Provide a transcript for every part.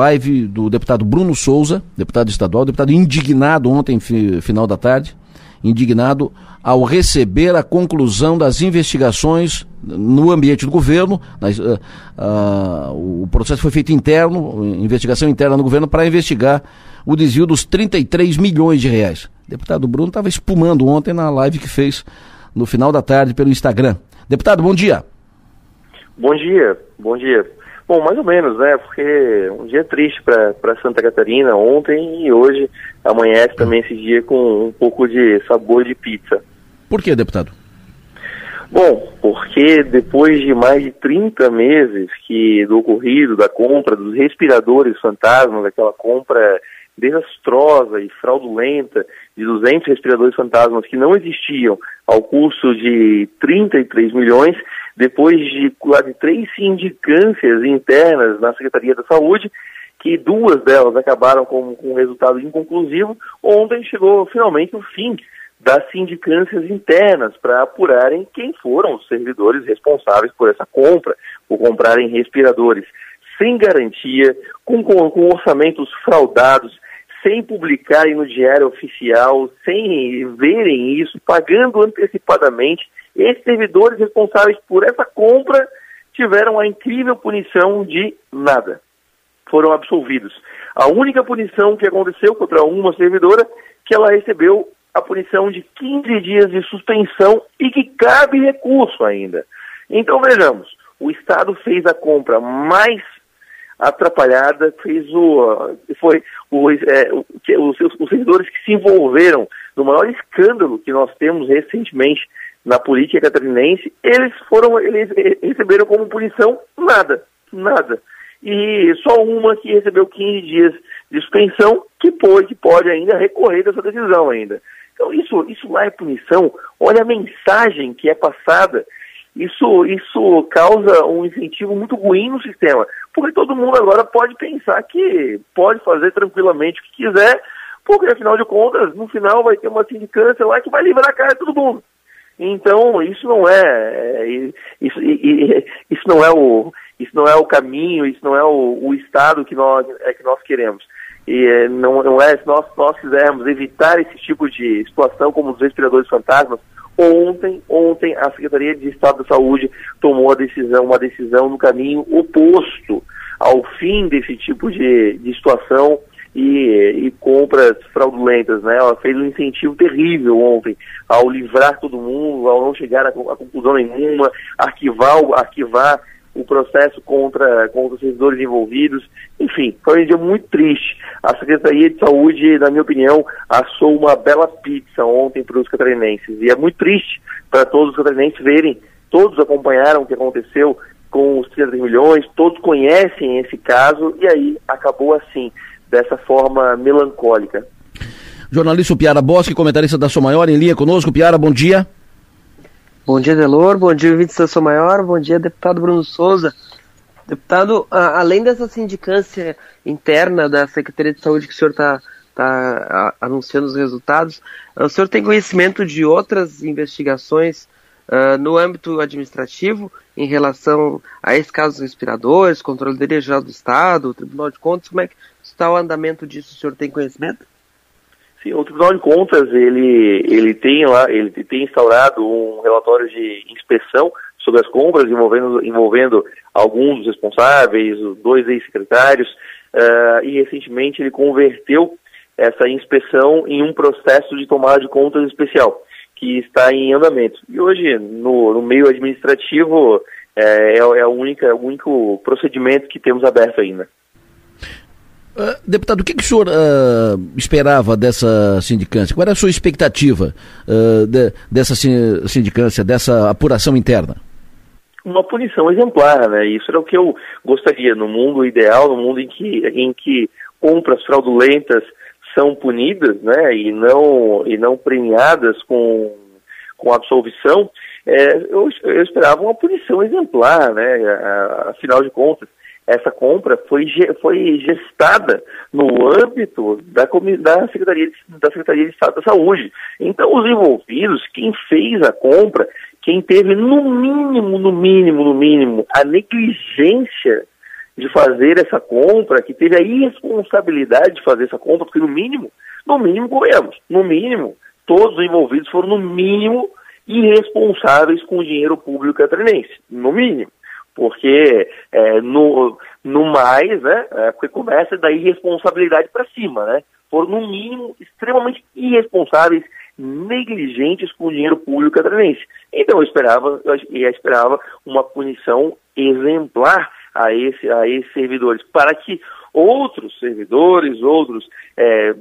live do deputado Bruno Souza, deputado estadual, deputado indignado ontem, final da tarde, indignado ao receber a conclusão das investigações no ambiente do governo. uh, uh, o processo foi feito interno, investigação interna no governo, para investigar o desvio dos 33 milhões de reais. O deputado Bruno estava espumando ontem na live que fez no final da tarde pelo Instagram. Deputado, bom dia. Bom dia, bom dia. Bom, mais ou menos, né? Porque um dia triste para Santa Catarina ontem e hoje amanhece também esse dia com um pouco de sabor de pizza. Por que, deputado? Bom, porque depois de mais de 30 meses que do ocorrido, da compra dos respiradores fantasmas, aquela compra desastrosa e fraudulenta de 200 respiradores fantasmas que não existiam ao custo de 33 milhões, depois de quase três sindicâncias internas na Secretaria da Saúde, que duas delas acabaram com, com um resultado inconclusivo, ontem chegou finalmente o fim das sindicâncias internas para apurarem quem foram os servidores responsáveis por essa compra, por comprarem respiradores sem garantia, com, com, com orçamentos fraudados, sem publicarem no diário oficial, sem verem isso, pagando antecipadamente esses servidores responsáveis por essa compra tiveram a incrível punição de nada. Foram absolvidos. A única punição que aconteceu contra uma servidora que ela recebeu a punição de 15 dias de suspensão e que cabe recurso ainda. Então vejamos, o Estado fez a compra mais atrapalhada, fez o foi o, é, os, os servidores que se envolveram no maior escândalo que nós temos recentemente na política catarinense, eles foram, eles receberam como punição nada, nada. E só uma que recebeu 15 dias de suspensão, que pode, pode ainda recorrer dessa decisão ainda. Então isso, isso lá é punição. Olha a mensagem que é passada. Isso, isso causa um incentivo muito ruim no sistema, porque todo mundo agora pode pensar que pode fazer tranquilamente o que quiser, porque afinal de contas, no final vai ter uma sindicância lá que vai livrar a cara de todo mundo. Então, isso não é, é isso, isso não é o isso não é o caminho, isso não é o, o estado que nós é que nós queremos. E é, não, não é se nós, nós quisermos evitar esse tipo de situação como os respiradores fantasmas, ontem, ontem a Secretaria de Estado da Saúde tomou decisão, uma decisão no caminho oposto ao fim desse tipo de, de situação e, e, compras fraudulentas, né? Ela fez um incentivo terrível ontem ao livrar todo mundo, ao não chegar a, a conclusão nenhuma, arquivar, arquivar o processo contra, contra os servidores envolvidos. Enfim, foi um dia muito triste. A Secretaria de Saúde, na minha opinião, assou uma bela pizza ontem para os catarinenses. E é muito triste para todos os catarinenses verem, todos acompanharam o que aconteceu com os 30 milhões, todos conhecem esse caso, e aí acabou assim dessa forma melancólica. Jornalista Piara Bosque, comentarista da Sou Maior, em linha conosco. Piara, bom dia. Bom dia, Delor. Bom dia, ouvintes da Sou Maior. Bom dia, deputado Bruno Souza. Deputado, além dessa sindicância interna da Secretaria de Saúde que o senhor está tá anunciando os resultados, o senhor tem conhecimento de outras investigações uh, no âmbito administrativo em relação a esse caso dos respiradores, controle geral do Estado, Tribunal de Contas, como é que está o andamento disso? O senhor tem conhecimento? Sim, o Tribunal de Contas ele, ele tem lá, ele tem instaurado um relatório de inspeção sobre as compras envolvendo, envolvendo alguns dos responsáveis, dois ex-secretários, uh, e recentemente ele converteu essa inspeção em um processo de tomada de contas especial que está em andamento. E hoje, no, no meio administrativo, é, é, é a única, o único procedimento que temos aberto ainda. Uh, deputado, o que, que o senhor uh, esperava dessa sindicância? Qual era a sua expectativa uh, de, dessa sindicância, dessa apuração interna? Uma punição exemplar, né? Isso era o que eu gostaria no mundo ideal, no mundo em que, em que compras fraudulentas são punidas, né, e não, e não premiadas com, com absolvição, é, eu, eu esperava uma punição exemplar, né, afinal de contas, essa compra foi, foi gestada no âmbito da, da, Secretaria de, da Secretaria de Estado da Saúde. Então, os envolvidos, quem fez a compra, quem teve no mínimo, no mínimo, no mínimo, a negligência de fazer essa compra, que teve a irresponsabilidade de fazer essa compra, porque no mínimo, no mínimo, convenhamos, no mínimo, todos os envolvidos foram no mínimo irresponsáveis com o dinheiro público catarinense, no mínimo. Porque é, no, no mais, né, é, porque começa da irresponsabilidade para cima, né? Foram, no mínimo, extremamente irresponsáveis, negligentes com o dinheiro público catarinense. Então eu esperava, eu esperava uma punição exemplar a, esse, a esses servidores, para que outros servidores, outros é,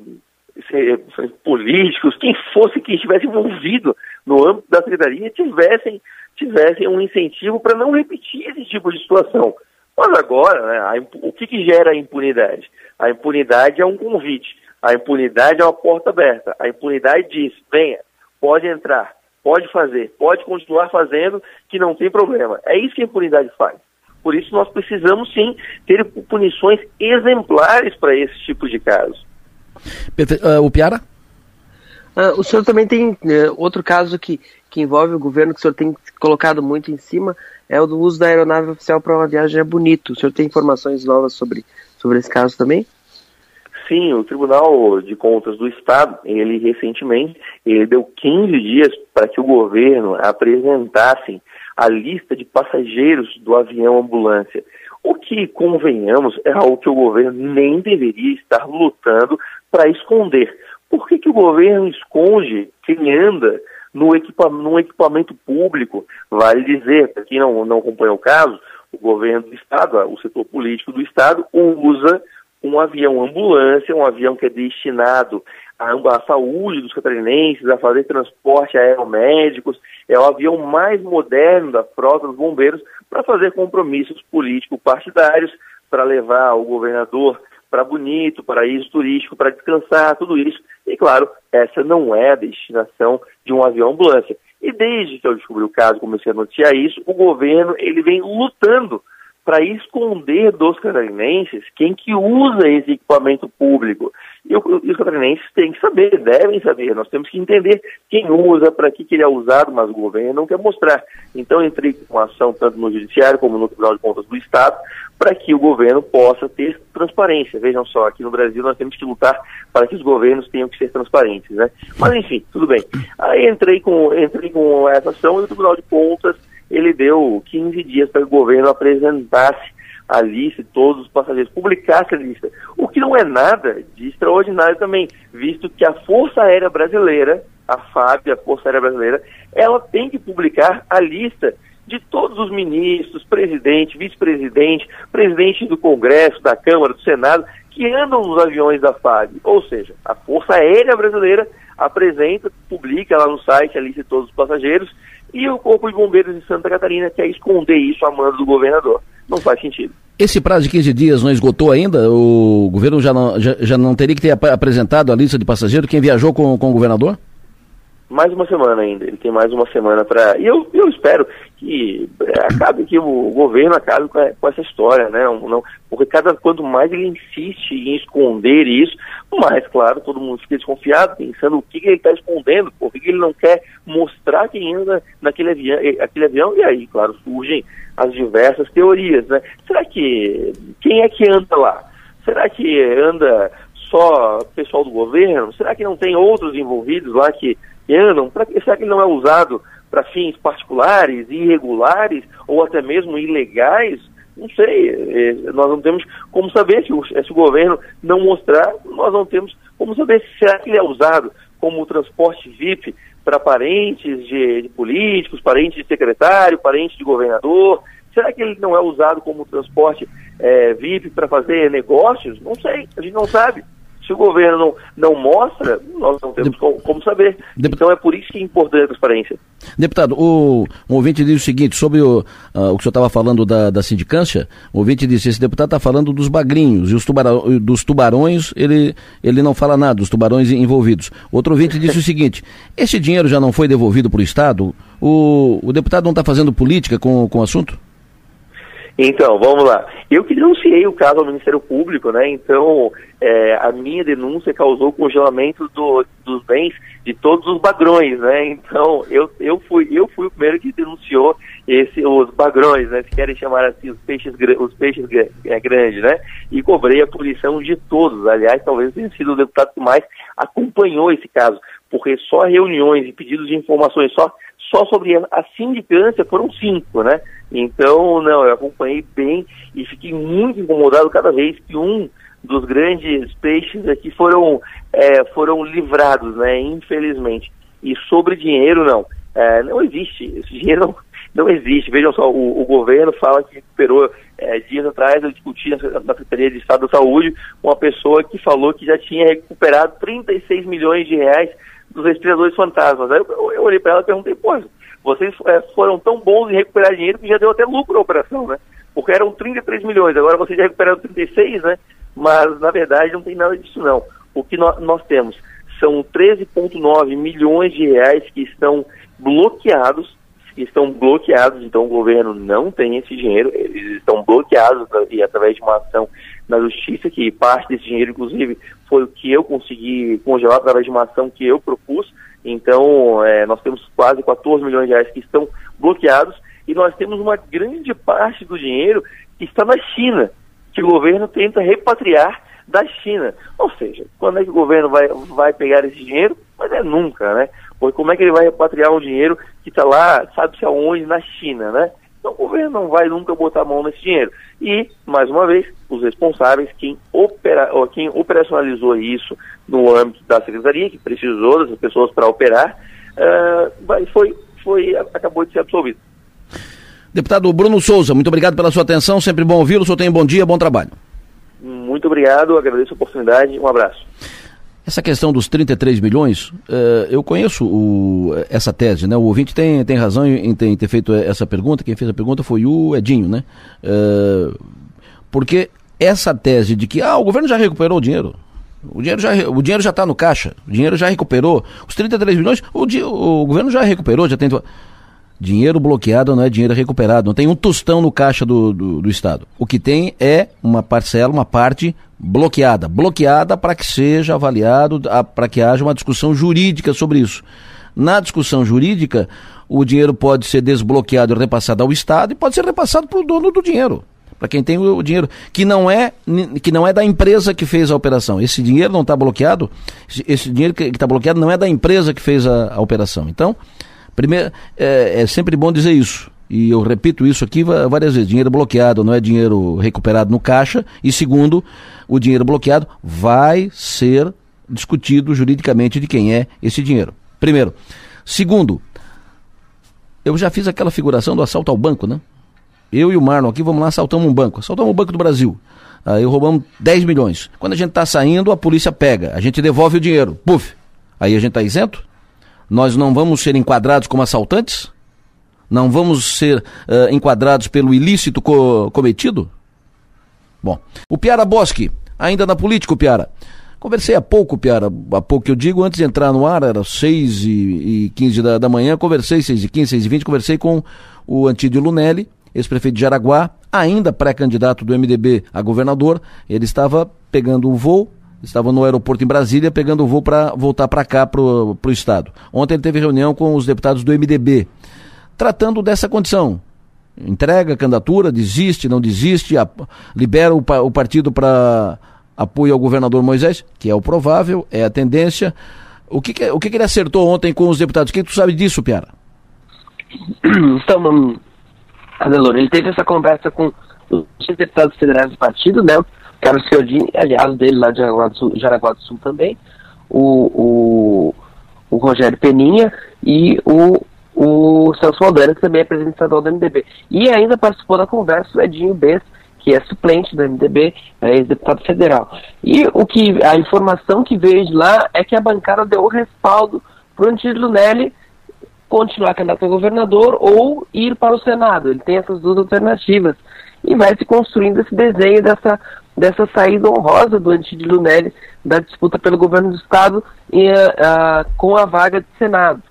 políticos, quem fosse que estivesse envolvido no âmbito da secretaria, tivessem, tivessem um incentivo para não repetir esse tipo de situação. Mas agora, né, o que, que gera a impunidade? A impunidade é um convite, a impunidade é uma porta aberta, a impunidade diz, venha, pode entrar, pode fazer, pode continuar fazendo, que não tem problema. É isso que a impunidade faz. Por isso nós precisamos sim ter punições exemplares para esse tipo de casos. Uh, o Piara? Uh, o senhor também tem uh, outro caso que, que envolve o governo que o senhor tem colocado muito em cima, é o do uso da aeronave oficial para uma viagem é bonito. O senhor tem informações novas sobre, sobre esse caso também? Sim, o Tribunal de Contas do Estado, ele recentemente, ele deu 15 dias para que o governo apresentasse a lista de passageiros do avião ambulância. O que, convenhamos, é algo que o governo nem deveria estar lutando para esconder. Por que, que o governo esconde quem anda no equipa num equipamento público? Vale dizer, para quem não, não acompanha o caso, o governo do Estado, o setor político do Estado, usa um avião ambulância, um avião que é destinado à, à saúde dos catarinenses, a fazer transporte aeromédicos, é o avião mais moderno da frota dos bombeiros para fazer compromissos políticos partidários, para levar o governador para Bonito, paraíso turístico, para descansar, tudo isso. E claro, essa não é a destinação de um avião ambulância. E desde que eu descobri o caso, comecei a noticiar isso, o governo ele vem lutando para esconder dos catarinenses quem que usa esse equipamento público. E, os catarinenses têm que saber, devem saber, nós temos que entender quem usa, para que, que ele é usado, mas o governo não quer mostrar. Então entrei com ação tanto no Judiciário como no Tribunal de Contas do Estado, para que o governo possa ter transparência. Vejam só, aqui no Brasil nós temos que lutar para que os governos tenham que ser transparentes, né? Mas enfim, tudo bem. Aí entrei com, entrei com essa ação e o Tribunal de Contas ele deu 15 dias para que o governo apresentasse a lista de todos os passageiros, publicasse a lista. O que não é nada de extraordinário também, visto que a Força Aérea Brasileira, a FAB, a Força Aérea Brasileira, ela tem que publicar a lista de todos os ministros, presidente, vice-presidente, presidente do Congresso, da Câmara, do Senado, que andam nos aviões da FAB. Ou seja, a Força Aérea Brasileira apresenta, publica lá no site a lista de todos os passageiros e o Corpo de Bombeiros de Santa Catarina quer esconder isso a mando do governador. Não faz sentido. Esse prazo de 15 dias não esgotou ainda? O governo já não, já, já não teria que ter apresentado a lista de passageiros quem viajou com, com o governador? Mais uma semana ainda. Ele tem mais uma semana para. E eu, eu espero que é, acabe que o governo acabe com, com essa história, né? Não, porque cada quanto mais ele insiste em esconder isso, mais, claro, todo mundo fica desconfiado, pensando o que, que ele está escondendo, por que, ele não quer mostrar quem anda naquele avião, aquele avião, e aí, claro, surgem as diversas teorias, né? Será que quem é que anda lá? Será que anda só pessoal do governo? Será que não tem outros envolvidos lá que Pra, será que não é usado para fins particulares, irregulares ou até mesmo ilegais? Não sei, é, nós não temos como saber se o, se o governo não mostrar, nós não temos como saber se será que ele é usado como transporte VIP para parentes de, de, políticos, parentes de secretário, parentes de governador. Será que ele não é usado como transporte é, VIP para fazer negócios? Não sei, a gente não sabe. Se o governo não, não mostra, nós não temos como, como saber. Então é por isso que é importante a transparência. Deputado, o, um ouvinte diz o seguinte, sobre o, uh, o que o senhor estava falando da, da sindicância, o ouvinte disse, esse deputado está falando dos bagrinhos e os tubarão, dos tubarões, ele, ele não fala nada, dos tubarões envolvidos. Outro ouvinte disse o seguinte, esse dinheiro já não foi devolvido para o Estado? O, o deputado não está fazendo política com, com o assunto? Então, vamos lá. Eu que denunciei o caso ao Ministério Público, né? Então, é, a minha denúncia causou congelamento do, dos bens de todos os badrões, né? Então, eu, eu, fui, eu fui o primeiro que denunciou esse, os bagrões, né? Se querem chamar assim, os peixes, os peixes é, grandes, né? E cobrei a punição de todos. Aliás, talvez tenha sido o deputado que mais acompanhou esse caso, porque só reuniões e pedidos de informações, só, só sobre a sindicância foram cinco, né? Então, não, eu acompanhei bem e fiquei muito incomodado cada vez que um dos grandes peixes aqui foram, é, foram livrados, né? Infelizmente. E sobre dinheiro, não. É, não existe. Esse dinheiro não, não existe. Vejam só, o, o governo fala que recuperou é, dias atrás, eu discuti na, na Secretaria de Estado da Saúde uma pessoa que falou que já tinha recuperado 36 milhões de reais dos respiradores fantasmas. Aí eu, eu, eu olhei para ela e perguntei, pô, vocês é, foram tão bons em recuperar dinheiro que já deu até lucro a operação, né? Porque eram 33 milhões, agora vocês já recuperaram 36, né? Mas, na verdade, não tem nada disso, não. O que nós, temos são 13,9 milhões de reais que estão bloqueados, que estão bloqueados, então o governo não tem esse dinheiro, eles estão bloqueados e através de uma ação na justiça, que parte desse dinheiro, inclusive, foi o que eu consegui congelar através de uma ação que eu propus. Então, é, nós temos quase 14 milhões de reais que estão bloqueados e nós temos uma grande parte do dinheiro que está na China, que o governo tenta repatriar da China. Ou seja, quando é que o governo vai, vai pegar esse dinheiro? Mas é nunca, né? Porque como é que ele vai repatriar um dinheiro que está lá, sabe-se aonde, na China, né? Então o governo não vai nunca botar a mão nesse dinheiro. E, mais uma vez, os responsáveis, quem, opera, quem operacionalizou isso no âmbito da secretaria, que precisou dessas pessoas para operar, uh, foi, foi, acabou de ser absolvido. Deputado Bruno Souza, muito obrigado pela sua atenção, sempre bom ouvi-lo, o senhor tem bom dia, bom trabalho. Muito obrigado, agradeço a oportunidade, um abraço. Essa questão dos 33 milhões, uh, eu conheço o, essa tese, né? O ouvinte tem, tem razão em, em, ter feito essa pergunta, quem fez a pergunta foi o Edinho, né? Uh, porque essa tese de que ah, o governo já recuperou o dinheiro, o dinheiro já o dinheiro já está no caixa, o dinheiro já recuperou, os 33 milhões, o, o governo já recuperou, já tem Dinheiro bloqueado não é dinheiro recuperado, não tem um tostão no caixa do, do, do Estado. O que tem é uma parcela, uma parte bloqueada. Bloqueada para que seja avaliado, para que haja uma discussão jurídica sobre isso. Na discussão jurídica, o dinheiro pode ser desbloqueado e repassado ao Estado e pode ser repassado para o dono do dinheiro para quem tem o dinheiro, que não é que não é da empresa que fez a operação. Esse dinheiro não está bloqueado, esse dinheiro que está bloqueado não é da empresa que fez a, a operação. Então, Primeiro, é, é sempre bom dizer isso e eu repito isso aqui várias vezes: dinheiro bloqueado não é dinheiro recuperado no caixa. E segundo, o dinheiro bloqueado vai ser discutido juridicamente de quem é esse dinheiro. Primeiro. Segundo, eu já fiz aquela figuração do assalto ao banco, né? Eu e o Marlon aqui vamos lá, assaltamos um banco. Assaltamos o Banco do Brasil. Aí roubamos 10 milhões. Quando a gente está saindo, a polícia pega. A gente devolve o dinheiro. Puf. Aí a gente está isento? Nós não vamos ser enquadrados como assaltantes? Não vamos ser uh, enquadrados pelo ilícito co cometido? Bom, o Piara Bosque, ainda na política, Piara. Conversei há pouco, Piara, há pouco que eu digo, antes de entrar no ar, era 6 e, e 15 da, da manhã, conversei, 6 e 15, 6 e 20, conversei com o Antídio Lunelli, ex-prefeito de Jaraguá, ainda pré-candidato do MDB a governador. Ele estava pegando o voo estava no aeroporto em Brasília pegando o voo para voltar para cá, para o Estado. Ontem ele teve reunião com os deputados do MDB, tratando dessa condição. Entrega a candidatura, desiste, não desiste, a, libera o, o partido para apoio ao governador Moisés, que é o provável, é a tendência. O que, que o que, que, ele acertou ontem com os deputados? O que tu sabe disso, Piara? Então, Adelor, ele teve essa conversa com os deputados federais do partido, né? Carlos Cialdini, aliado dele lá de Jaraguá do Sul, Jaraguá do Sul também, o, o, o, Rogério Peninha e o, o Celso Maldana, que também é presidente do MDB. E ainda participou da conversa o Edinho Bess, que é suplente do MDB, é ex-deputado federal. E o que a informação que veio de lá é que a bancada deu o respaldo para o Antílio Lunelli continuar candidato a governador ou ir para o Senado. Ele tem essas duas alternativas. E vai se construindo esse desenho dessa dessa saída honrosa do Antídio Lunelli da disputa pelo governo do Estado e, uh, com a vaga de Senado.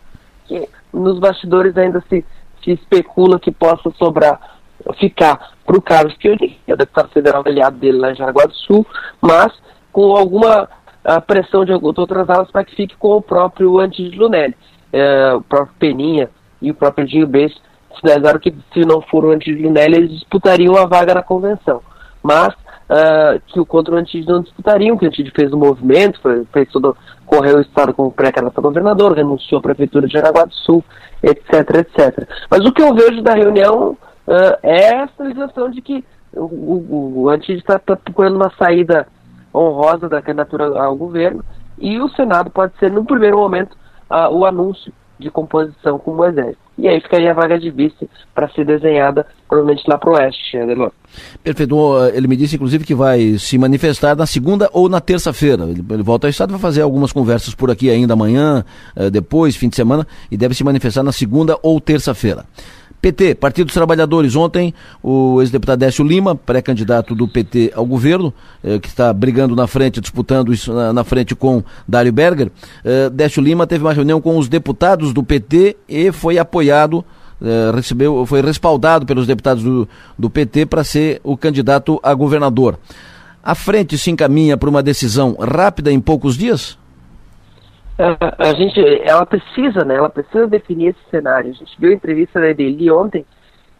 Que nos bastidores ainda se, se especula que possa sobrar, ficar para o Carlos Chiodini, que é o deputado federal aliado dele lá em Jaraguá do Sul, mas com alguma uh, pressão de outras alas para que fique com o próprio Antídio Lunelli. O próprio Peninha e o próprio Dinho Bess sinalizaram que se não for o Antídio Lunelli, eles disputariam a vaga na convenção. Mas uh, que o contra o Antídio não disputariam, que o Antídio fez um movimento, foi, fez todo, correu o estado como pré-candidato a governador, renunciou à prefeitura de Jaraguá do Sul, etc, etc. Mas o que eu vejo da reunião uh, é a sinalização de que o, o, o Antídio está tá procurando uma saída honrosa da candidatura ao governo e o Senado pode ser, no primeiro momento, uh, o anúncio de composição com o Moisés. E aí ficaria a vaga de vice para ser desenhada, provavelmente lá para o oeste, Adelor. Perfeito. Ele me disse, inclusive, que vai se manifestar na segunda ou na terça-feira. Ele, ele, volta ao Estado, vai fazer algumas conversas por aqui ainda amanhã, eh, depois, fim de semana, e deve se manifestar na segunda ou terça-feira. PT, Partido dos Trabalhadores. Ontem, o ex-deputado Décio Lima, pré-candidato do PT ao governo, eh, que está brigando na frente, disputando isso na, na frente com Dário Berger. Eh, Décio Lima teve uma reunião com os deputados do PT e foi apoiado, eh, recebeu, foi respaldado pelos deputados do, do PT para ser o candidato a governador. A frente se encaminha para uma decisão rápida em poucos dias? A, a gente, ela precisa, né? Ela precisa definir esse cenário. A gente viu a entrevista da Edeli ontem.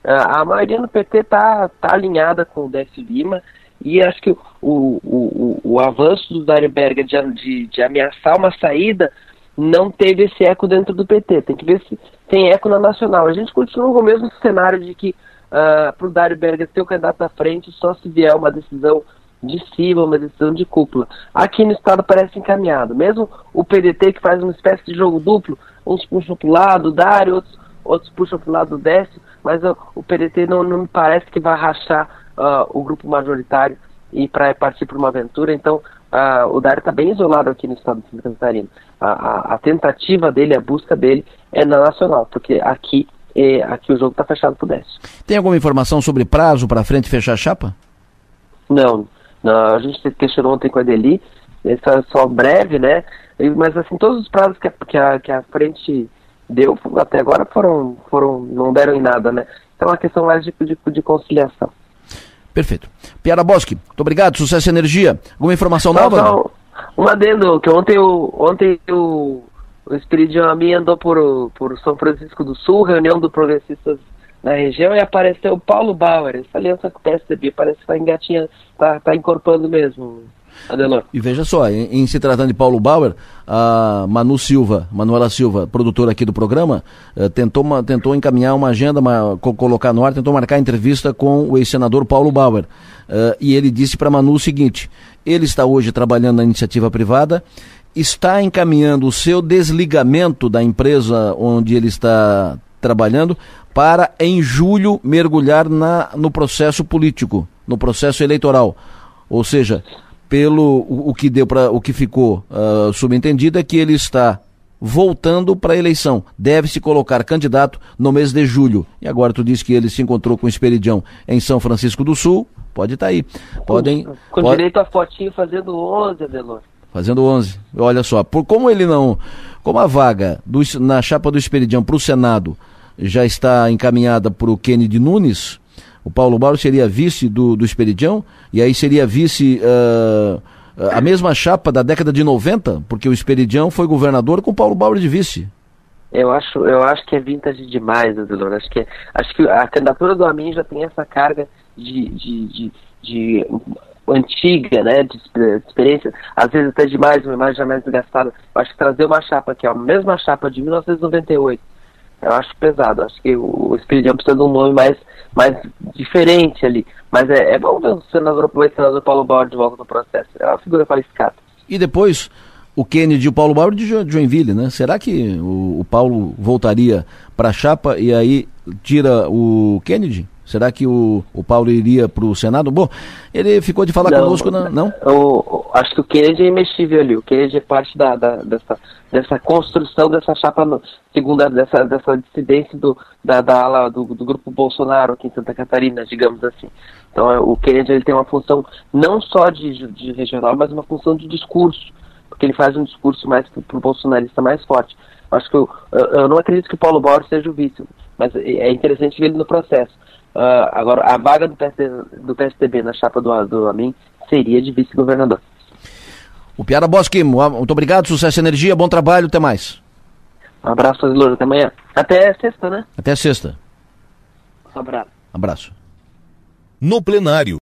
A, a maioria do PT tá, tá alinhada com o Décio Lima e acho que o, o, o, o avanço do Dário de, de, de, ameaçar uma saída não teve esse eco dentro do PT. Tem que ver se tem eco na nacional. A gente continua com o mesmo cenário de que uh, para o Dário Berger ter o candidato à frente só se vier uma decisão de cima, uma decisão de cúpula. Aqui no estado parece encaminhado. Mesmo o PDT que faz uma espécie de jogo duplo, uns puxam para o lado, Dário, outros, outros puxam para o lado do Décio, mas o, o PDT não, não me parece que vai rachar uh, o grupo majoritário e para partir para uma aventura. Então, uh, o Dário está bem isolado aqui no estado de Santa Catarina. A, a, a, tentativa dele, a busca dele é na nacional, porque aqui, eh, aqui o jogo está fechado para o Décio. Tem alguma informação sobre prazo para frente fechar a chapa? Não, a gente questionou ontem com a Deli, é só breve, né? Mas assim, todos os prazos que a, que a, que a frente deu até agora foram, foram, não deram em nada, né? Então é uma questão mais de, de, de conciliação. Perfeito. Piara Bosque, muito obrigado, sucesso e energia. Alguma informação não, nova? Não, um adendo, que ontem, o, ontem o, o Espiridião Ami andou por, por São Francisco do Sul, reunião do Progressistas na região e apareceu o Paulo Bauer. Essa aliança com o PSDB parece que está engatinhando, está tá incorporando mesmo. Adelor. E veja só, em, em, se tratando de Paulo Bauer, a Manu Silva, Manuela Silva, produtora aqui do programa, eh, tentou, uma, tentou encaminhar uma agenda, uma, co colocar no ar, tentou marcar entrevista com o ex-senador Paulo Bauer. Uh, e ele disse para Manu o seguinte: ele está hoje trabalhando na iniciativa privada, está encaminhando o seu desligamento da empresa onde ele está trabalhando para em julho mergulhar na, no processo político, no processo eleitoral. Ou seja, pelo o, o que deu para o que ficou uh, subentendido é que ele está voltando para a eleição. Deve se colocar candidato no mês de julho. E agora tu disse que ele se encontrou com o Esperidião em São Francisco do Sul. Pode estar tá aí. Podem. Com, com pode... direito a fotinho fazendo 11, Adelor. Fazendo 11. Olha só, por como ele não, como a vaga do, na chapa do Esperidião para o Senado já está encaminhada para o Kennedy Nunes, o Paulo Bauer seria vice do, do Esperidião, e aí seria vice uh, a mesma chapa da década de 90, porque o Esperidião foi governador com o Paulo Bauer de vice. Eu acho, eu acho que é vintage demais, Adelor. Acho que, acho que a candidatura do Amin já tem essa carga de, de, de, de antiga, né, de, de, experiência, às vezes até demais, uma imagem já mais desgastada. Acho que trazer uma chapa que é a mesma chapa de 1998, eu acho pesado. Acho que o Espírito precisa de um nome mais, mais diferente ali. Mas é, é bom ver o senador, o senador Paulo Bauer de volta no processo. É uma figura qualificada. E depois, o Kennedy e o Paulo Bauer de Joinville, né? Será que o, o Paulo voltaria para a chapa e aí tira o Kennedy? Será que o, o Paulo iria para o Senado? Bom, ele ficou de falar não, conosco, não? não? Eu, acho que o Kennedy é imexível ali. O Kennedy é parte da, da dessa, dessa construção dessa chapa segunda, dessa, dessa dissidência do, da, da ala do, do, grupo Bolsonaro aqui em Santa Catarina, digamos assim. Então é, o Kennedy ele tem uma função não só de, de regional, mas uma função de discurso, porque ele faz um discurso mais para o bolsonarista mais forte. Acho que eu, eu, não acredito que o Paulo Borges seja o vice, mas é interessante ver ele no processo. Uh, agora, a vaga do, do PSDB na chapa do, do Amin seria de vice-governador. O Piara Bosque, muito obrigado, sucesso e energia, bom trabalho, até mais. Um abraço, Louro, até amanhã. Até sexta, né? Até sexta. Um abraço. Abraço. No plenário.